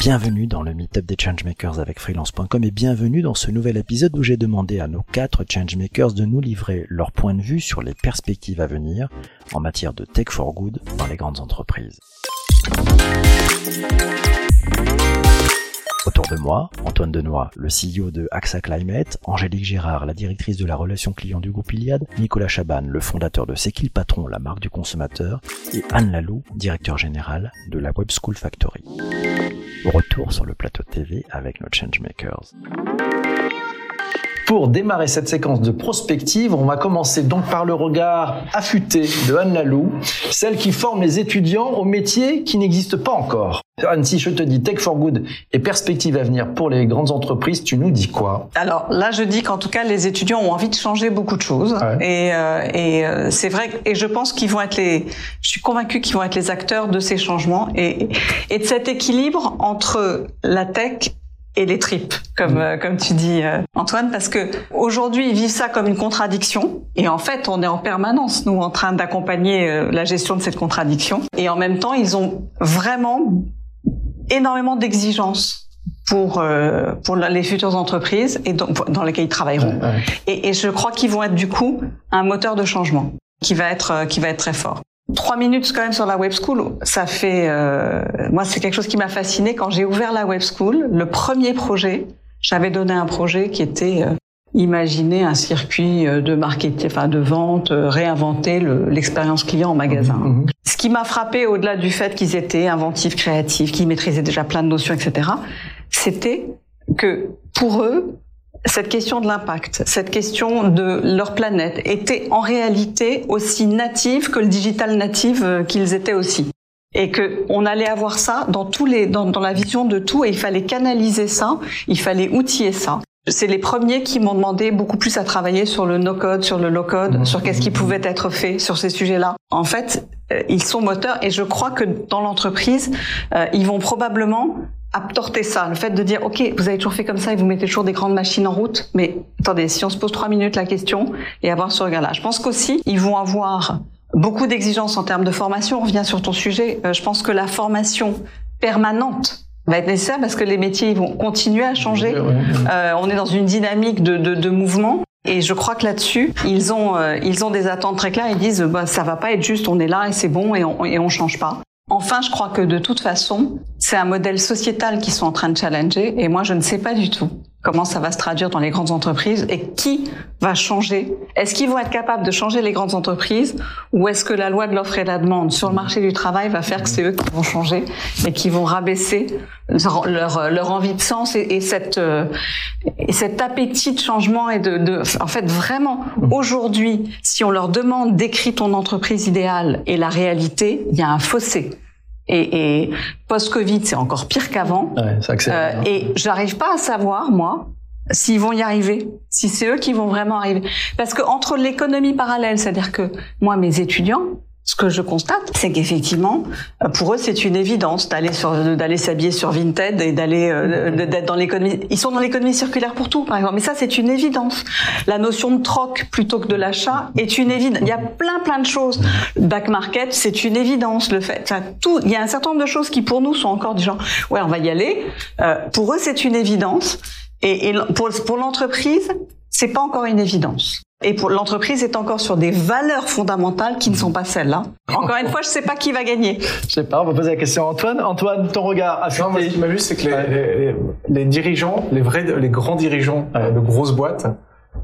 Bienvenue dans le Meetup des Changemakers avec freelance.com et bienvenue dans ce nouvel épisode où j'ai demandé à nos quatre Changemakers de nous livrer leur point de vue sur les perspectives à venir en matière de tech for good dans les grandes entreprises. Autour de moi, Antoine Denoy, le CEO de AXA Climate, Angélique Gérard, la directrice de la relation client du groupe Iliad, Nicolas Chaban, le fondateur de C'est qui patron, la marque du consommateur, et Anne Lalou, directeur général de la Web School Factory. Retour sur le plateau TV avec nos Changemakers. Pour démarrer cette séquence de prospective, on va commencer donc par le regard affûté de Anne Lalou, celle qui forme les étudiants au métier qui n'existe pas encore. Anne, si je te dis Tech for Good et perspective à venir pour les grandes entreprises, tu nous dis quoi? Alors là, je dis qu'en tout cas, les étudiants ont envie de changer beaucoup de choses. Et, euh, et euh, c'est vrai, et je pense qu'ils vont être les, je suis convaincue qu'ils vont être les acteurs de ces changements et, et de cet équilibre entre la tech et les tripes, comme euh, comme tu dis euh, Antoine, parce que aujourd'hui ils vivent ça comme une contradiction, et en fait on est en permanence nous en train d'accompagner euh, la gestion de cette contradiction, et en même temps ils ont vraiment énormément d'exigences pour pour les futures entreprises et donc, dans lesquelles ils travailleront. Et, et je crois qu'ils vont être du coup un moteur de changement qui va être qui va être très fort. Trois minutes quand même sur la web school, ça fait euh, moi c'est quelque chose qui m'a fasciné quand j'ai ouvert la web school. Le premier projet, j'avais donné un projet qui était euh, imaginer un circuit euh, de marketing, enfin de vente, euh, réinventer l'expérience client en magasin. Mmh, mmh. Ce qui m'a frappé au-delà du fait qu'ils étaient inventifs, créatifs, qu'ils maîtrisaient déjà plein de notions, etc., c'était que pour eux, cette question de l'impact, cette question de leur planète était en réalité aussi native que le digital native euh, qu'ils étaient aussi. Et que on allait avoir ça dans tous les, dans, dans la vision de tout et il fallait canaliser ça, il fallait outiller ça. C'est les premiers qui m'ont demandé beaucoup plus à travailler sur le no-code, sur le low-code, mmh. sur qu'est-ce qui pouvait être fait sur ces sujets-là. En fait, euh, ils sont moteurs et je crois que dans l'entreprise, euh, ils vont probablement apporter ça, le fait de dire ok, vous avez toujours fait comme ça et vous mettez toujours des grandes machines en route, mais attendez, si on se pose trois minutes la question et avoir ce regard-là, je pense qu'aussi ils vont avoir beaucoup d'exigences en termes de formation. On revient sur ton sujet. Euh, je pense que la formation permanente va être nécessaire parce que les métiers vont continuer à changer. Euh, on est dans une dynamique de, de, de mouvement. Et je crois que là-dessus, ils ont euh, ils ont des attentes très claires. Ils disent bah ça va pas être juste, on est là et c'est bon et on et on change pas. Enfin, je crois que de toute façon, c'est un modèle sociétal qu'ils sont en train de challenger et moi, je ne sais pas du tout comment ça va se traduire dans les grandes entreprises et qui va changer. Est-ce qu'ils vont être capables de changer les grandes entreprises ou est-ce que la loi de l'offre et de la demande sur le marché du travail va faire que c'est eux qui vont changer et qui vont rabaisser leur, leur, envie de sens et, et cette, euh, et cet appétit de changement et de, de en fait vraiment aujourd'hui, si on leur demande d'écrire ton entreprise idéale et la réalité, il y a un fossé. Et, et post-Covid, c'est encore pire qu'avant. Ouais, euh, et j'arrive pas à savoir, moi, s'ils vont y arriver, si c'est eux qui vont vraiment arriver. Parce que entre l'économie parallèle, c'est-à-dire que moi, mes étudiants, ce que je constate, c'est qu'effectivement, pour eux, c'est une évidence d'aller sur, d'aller s'habiller sur Vinted et d'aller, euh, d'être dans l'économie. Ils sont dans l'économie circulaire pour tout, par exemple. Mais ça, c'est une évidence. La notion de troc plutôt que de l'achat est une évidence. Il y a plein, plein de choses. Back market, c'est une évidence. Le fait, enfin, tout. Il y a un certain nombre de choses qui, pour nous, sont encore du genre, ouais, on va y aller. Euh, pour eux, c'est une évidence. Et, et pour, pour l'entreprise, c'est pas encore une évidence. Et pour l'entreprise est encore sur des valeurs fondamentales qui ne sont pas celles-là. Encore une fois, je sais pas qui va gagner. Je sais pas, on va poser la question à Antoine. Antoine, ton regard. Non, moi, ce qui m'a vu, c'est que les, les, les, dirigeants, les vrais, les grands dirigeants euh, de grosses boîtes,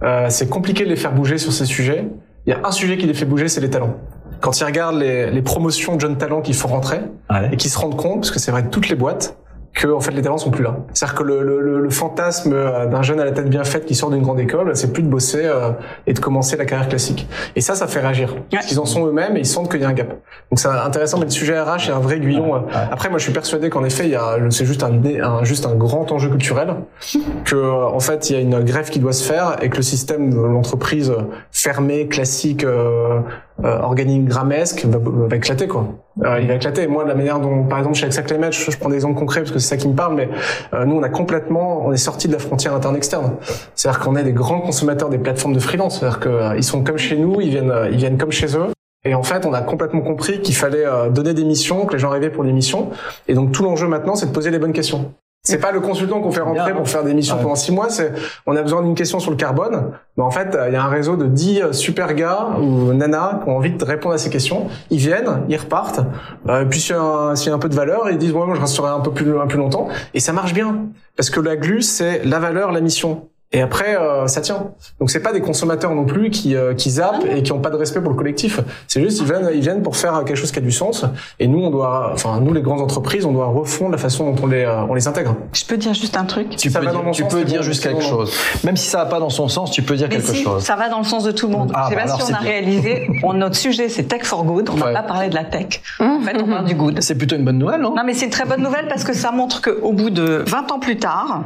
euh, c'est compliqué de les faire bouger sur ces sujets. Il y a un sujet qui les fait bouger, c'est les talents. Quand ils regardent les, les promotions de jeunes talents qu'il faut rentrer Ouais. et qu'ils se rendent compte, parce que c'est vrai de toutes les boîtes, que en fait les talents sont plus là. C'est-à-dire que le, le, le fantasme euh, d'un jeune à la tête bien faite qui sort d'une grande école, c'est plus de bosser euh, et de commencer la carrière classique. Et ça, ça fait réagir. Parce qu'ils en sont eux-mêmes et ils sentent qu'il y a un gap. Donc c'est intéressant, mais le sujet RH est un vrai aiguillon. Ouais. Après, moi, je suis persuadé qu'en effet, il y a, c'est juste un, un, juste un grand enjeu culturel, que en fait, il y a une grève qui doit se faire et que le système de l'entreprise fermée, classique, euh, euh, organigrammesque va, va éclater quoi. Euh, il va éclater. Moi, de la manière dont, par exemple, chez Climate, je, je prends des exemples concrets parce que c'est ça qui me parle, mais euh, nous, on a complètement, on est sorti de la frontière interne-externe. C'est-à-dire qu'on est des grands consommateurs des plateformes de freelance. C'est-à-dire qu'ils sont comme chez nous, ils viennent, ils viennent comme chez eux. Et en fait, on a complètement compris qu'il fallait euh, donner des missions, que les gens arrivaient pour des missions. Et donc tout l'enjeu maintenant, c'est de poser les bonnes questions. C'est pas le consultant qu'on fait rentrer pour faire des missions pendant six mois. C'est on a besoin d'une question sur le carbone. Mais en fait, il y a un réseau de dix euh, super gars ou nanas qui ont envie de répondre à ces questions. Ils viennent, ils repartent. Euh, puis s'il y, a un peu de valeur, ils disent ouais, moi je resterai un peu plus un peu longtemps. Et ça marche bien parce que la glue, c'est la valeur, la mission. Et après, euh, ça tient. Donc c'est pas des consommateurs non plus qui, euh, qui zappent et qui ont pas de respect pour le collectif. C'est juste ils viennent, ils viennent pour faire quelque chose qui a du sens. Et nous, on doit, enfin nous les grandes entreprises, on doit refondre la façon dont on les, euh, on les intègre. Je peux dire juste un truc. Tu peux dire, tu peux dire juste quelque chose. Même si ça va pas dans son sens, tu peux dire quelque chose. Ça va dans le sens de tout le monde. Ah, je sais bah pas si on a réalisé. notre sujet c'est tech for good. On va pas parler de la tech. En fait, on parle du good. C'est plutôt une bonne nouvelle, non? Non, mais c'est une très bonne nouvelle parce que ça montre qu'au bout de 20 ans plus tard,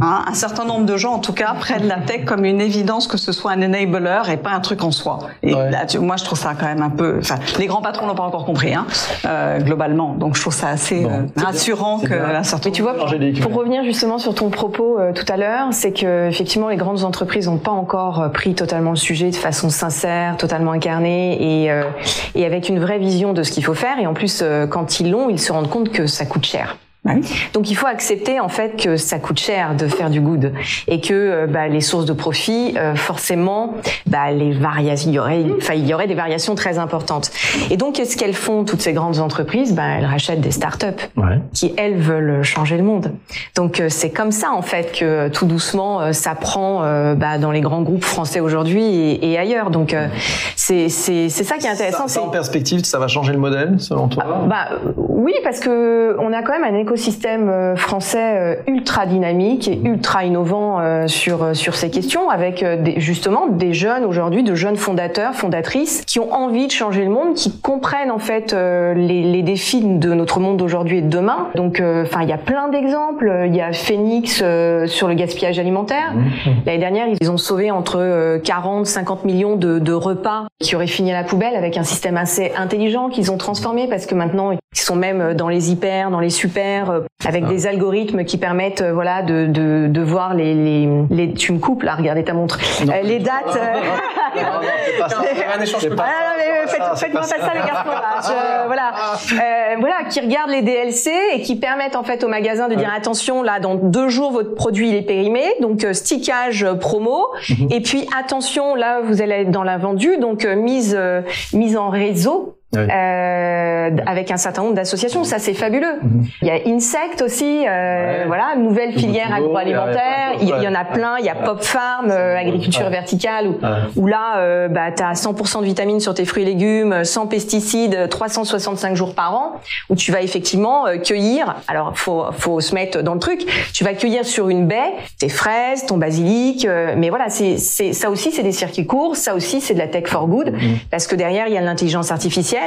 Hein, un certain nombre de gens, en tout cas, prennent la tech comme une évidence que ce soit un enabler et pas un truc en soi. Et là, moi, je trouve ça quand même un peu. Enfin, les grands patrons n'ont pas encore compris, hein, euh, globalement. Donc, je trouve ça assez euh, rassurant que un certain. Mais tu vois, pour, pour, revenir justement sur ton propos euh, tout à l'heure, c'est que effectivement, les grandes entreprises n'ont pas encore euh, pris totalement le sujet de façon sincère, totalement incarnée et euh, et avec une vraie vision de ce qu'il faut faire. Et en plus, quand ils l'ont, ils se rendent compte que ça coûte cher. Donc il faut accepter en fait que ça coûte cher de faire du good et que euh, bah, les sources de profit, euh, forcément, bah, les variations, il y aurait, enfin il y aurait des variations très importantes. Et donc qu'est-ce qu'elles font toutes ces grandes entreprises? Bah, elles rachètent des startups ouais. qui elles veulent changer le monde. Donc euh, c'est comme ça en fait que tout doucement ça prend bah, dans les grands groupes français aujourd'hui et, et, ailleurs. Donc c'est c'est c'est ça qui est intéressant. Ça, en perspective, ça va changer le modèle selon toi? Bah oui parce que on a quand même un écosystème euh, français euh, ultra dynamique et ultra innovant euh, sur sur ces questions, avec des, justement des jeunes aujourd'hui, de jeunes fondateurs, fondatrices, qui ont envie de changer le monde, qui comprennent en fait les, les défis de notre monde d'aujourd'hui et de demain. Donc, enfin, il y a plein d'exemples. Il y a Phoenix sur le gaspillage alimentaire. Mmh. L'année dernière, ils ont sauvé entre 40, 50 millions de, de repas qui auraient fini à la poubelle avec un système assez intelligent qu'ils ont transformé parce que maintenant ils sont même dans les hyper, dans les super euh, avec des algorithmes qui permettent euh, voilà de, de, de voir les, les, les, tu me coupes là regardez ta montre. Euh, les dates faites-moi pas ça les garçons là. Voilà. Euh, voilà qui regardent les DLC et qui permettent en fait au magasin de dire attention là dans deux jours votre produit il est périmé. Donc stickage promo. Mhm. et puis attention là vous allez être dans la vendue. Donc mise mise en réseau euh, avec un certain nombre d'associations. Ça, c'est fabuleux. Mhm. Il y a Insect aussi, euh, voilà, nouvelle filière agroalimentaire. il, y en a plein. Il y a Pop Farm, euh, agriculture verticale, où, où là, euh, bah, tu as 100% de vitamines sur tes fruits et légumes, sans pesticides, 365 jours par an, où tu vas effectivement euh, cueillir. Alors, faut, faut se mettre dans le truc. Tu vas cueillir sur une baie tes fraises, ton basilic. mais voilà, c'est ça aussi, c'est des circuits courts. Ça aussi, c'est de la tech for good, mhm. parce que derrière, il y a l'intelligence artificielle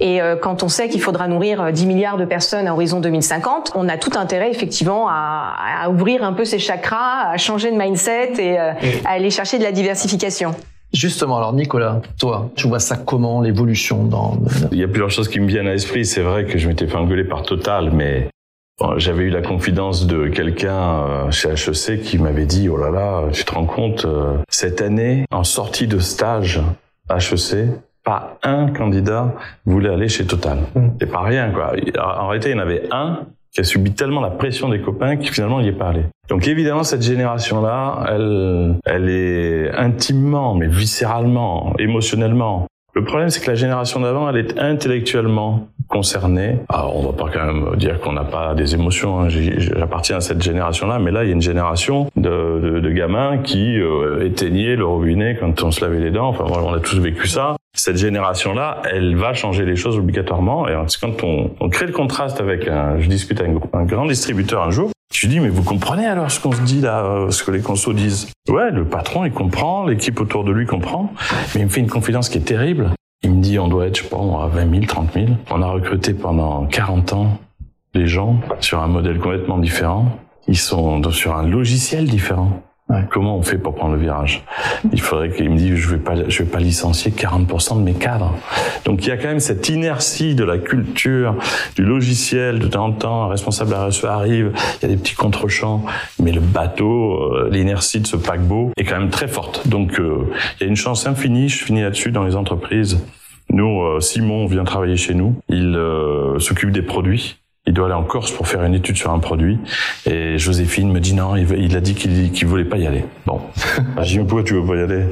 et euh, quand on sait qu'il faudra nourrir 10 euh, milliards de personnes à horizon 2050, on a tout intérêt effectivement à, à ouvrir un peu ses chakras, à changer de mindset et euh, à aller chercher de la diversification. Justement, alors Nicolas, toi, tu vois ça comment l'évolution dans Il y a plusieurs choses qui me viennent à l'esprit. C'est vrai que je m'étais fait engueuler par Total, mais j'avais eu la confidence de quelqu'un chez HEC qui m'avait dit "Oh là là, tu te rends compte cette année en sortie de stage HEC, pas un candidat voulait aller chez Total. Mm. C'est pas rien, quoi. En réalité, il y en avait un qui a subi tellement la pression des copains qui finalement n'y est pas allé. Donc évidemment, cette génération-là, elle, elle est intimement, mais viscéralement, émotionnellement. Le problème, c'est que la génération d'avant, elle est intellectuellement concernée. Alors, on va pas quand même dire qu'on n'a pas des émotions. Hein. J'appartiens à cette génération-là, mais là, il y a une génération de, de, de gamins qui euh, éteignaient le robinet quand on se lavait les dents. Enfin, on a tous vécu ça cette génération-là, elle va changer les choses obligatoirement. Et quand on, on crée le contraste avec un, je discute avec un grand distributeur un jour, je lui dis, mais vous comprenez alors ce qu'on se dit là, euh, ce que les consos disent? Ouais, le patron, il comprend, l'équipe autour de lui comprend, mais il me fait une confidence qui est terrible. Il me dit, on doit être, je sais pas, à 20 000, 30 000. On a recruté pendant 40 ans les gens sur un modèle complètement différent. Ils sont sur un logiciel différent. Comment on fait pour prendre le virage? Il faudrait qu'il me dise je vais pas je vais pas licencier 40% de mes cadres. Donc il y a quand même cette inertie de la culture, du logiciel. De temps en temps, un responsable RSE arrive, il y a des petits contre-champs, mais le bateau, euh, l'inertie de ce paquebot est quand même très forte. Donc euh, il y a une chance infinie. Je finis là-dessus dans les entreprises Nous, euh, Simon vient travailler chez nous. Il s'occupe des produits. Il doit aller en Corse pour faire une étude sur un produit. Et Joséphine me dit non, il, a dit qu'il qu'il voulait pas y aller. Bon. Ah, je dis, pourquoi tu veux pas y aller?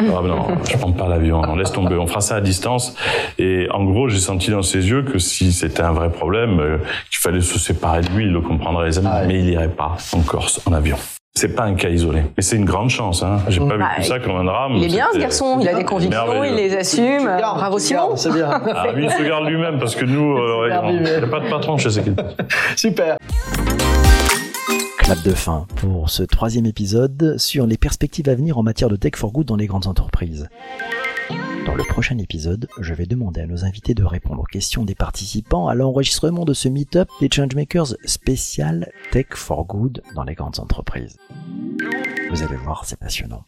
Ah ben non, je prends pas l'avion. On laisse tomber. On fera ça à distance. Et en gros, j'ai senti dans ses yeux que si c'était un vrai problème, euh, qu'il fallait se séparer de lui, il le comprendrait. Ah Mais il irait pas en Corse en avion. C'est pas un cas isolé. Et c'est une grande chance. Hein. J'ai pas bah, vu ça comme un drame. Il est bien ce garçon. Il a des convictions, il les assume. Bravo Simon. C'est bien. Ah, lui, il se garde lui-même parce que nous, euh, il n'y a pas de patron chez Sekil. Super. Clap de fin pour ce troisième épisode sur les perspectives à venir en matière de tech for good dans les grandes entreprises. Dans le prochain épisode, je vais demander à nos invités de répondre aux questions des participants à l'enregistrement de ce meet-up des Changemakers spécial Tech for Good dans les grandes entreprises. Vous allez voir, c'est passionnant.